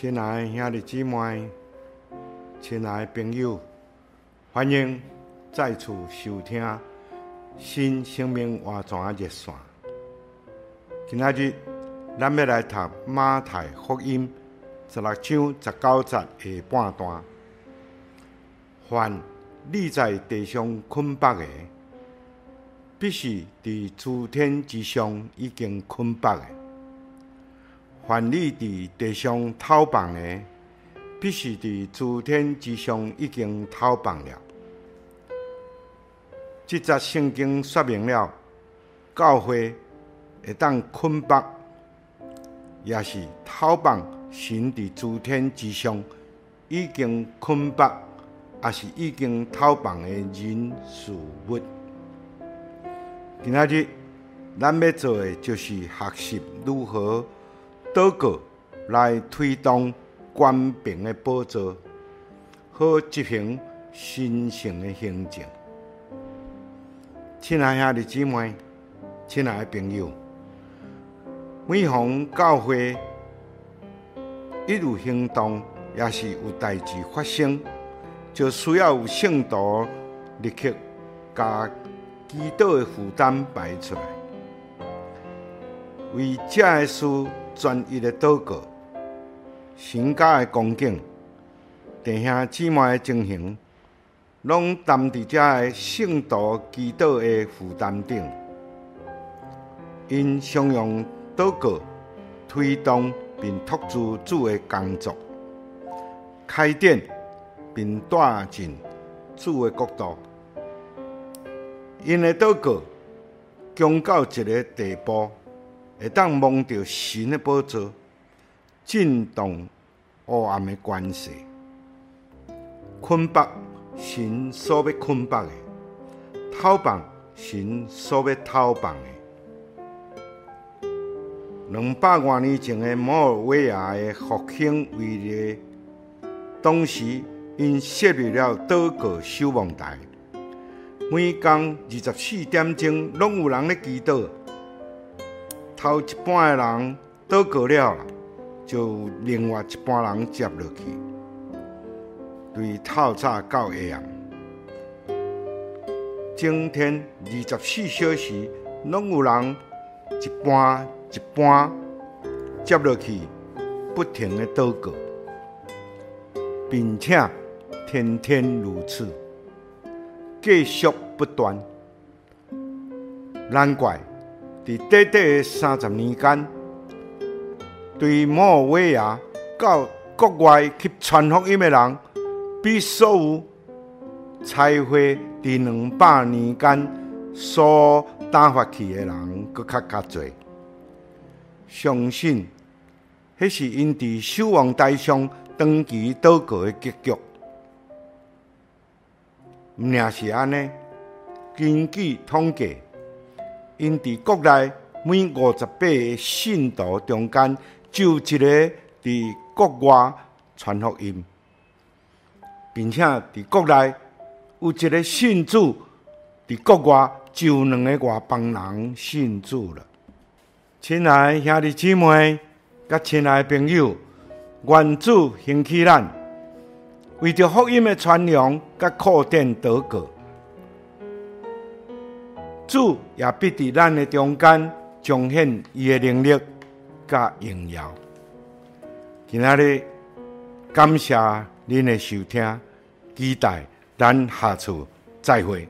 亲爱的兄弟姊妹，亲爱的朋友，欢迎再次收听新生命活泉热线。今仔日，咱要来读马太福音十六章十九节下半段。凡立在地上困缚的，必是伫诸天之上已经困缚的。凡你伫地上讨饭的，必是伫诸天之上已经讨饭了。这则圣经说明了，教会会当困缚，也是讨饭神伫诸天之上已经困缚，也是已经讨饭的人事物。今仔日，咱要做的就是学习如何。祷告来推动官兵的宝座，好执行神圣的行政。亲爱兄弟姊妹，亲爱的朋友，每逢教会一有行动，也是有代志发生，就需要有圣徒立刻把祈祷的负担摆出来，为这个事。专一的祷告，神家的恭敬，弟兄姊妹的情形，拢担伫这个圣徒祈祷的负担顶。因常用祷告推动并托住主的工作，开展并带进主的国度。因的祷告强到一个地步。会当望到神的宝座，震动黑暗的关系，捆绑神所要捆绑的，讨饭神所要讨饭的。两百多年前的摩尔维亚的复兴伟业，当时因设立了祷告守望台，每天二十四点钟拢有人咧祈祷。头一半的人倒过了，就另外一半人接落去，对透早到下暗，整天二十四小时拢有人一半一半接落去，不停的倒过，并且天天如此，继续不断，难怪。伫短短的三十年间，对摩尔维亚到国外去传福音的人，比所有彩会伫两百年间所打发去的人搁较较侪。相信，迄是因伫守望台上长期祷告的结局。毋也是安尼，根据统计。因伫国内每五十八个信徒中间，就一个伫国外传福音，并且伫国内有一个信主，伫国外就两个外邦人信主了。亲爱的兄弟姊妹，甲亲爱的朋友，愿主兴起咱，为着福音的传扬，甲扩展祷告。主也必伫咱的中间彰显伊的能力甲荣耀。今仔日感谢恁的收听，期待咱下次再会。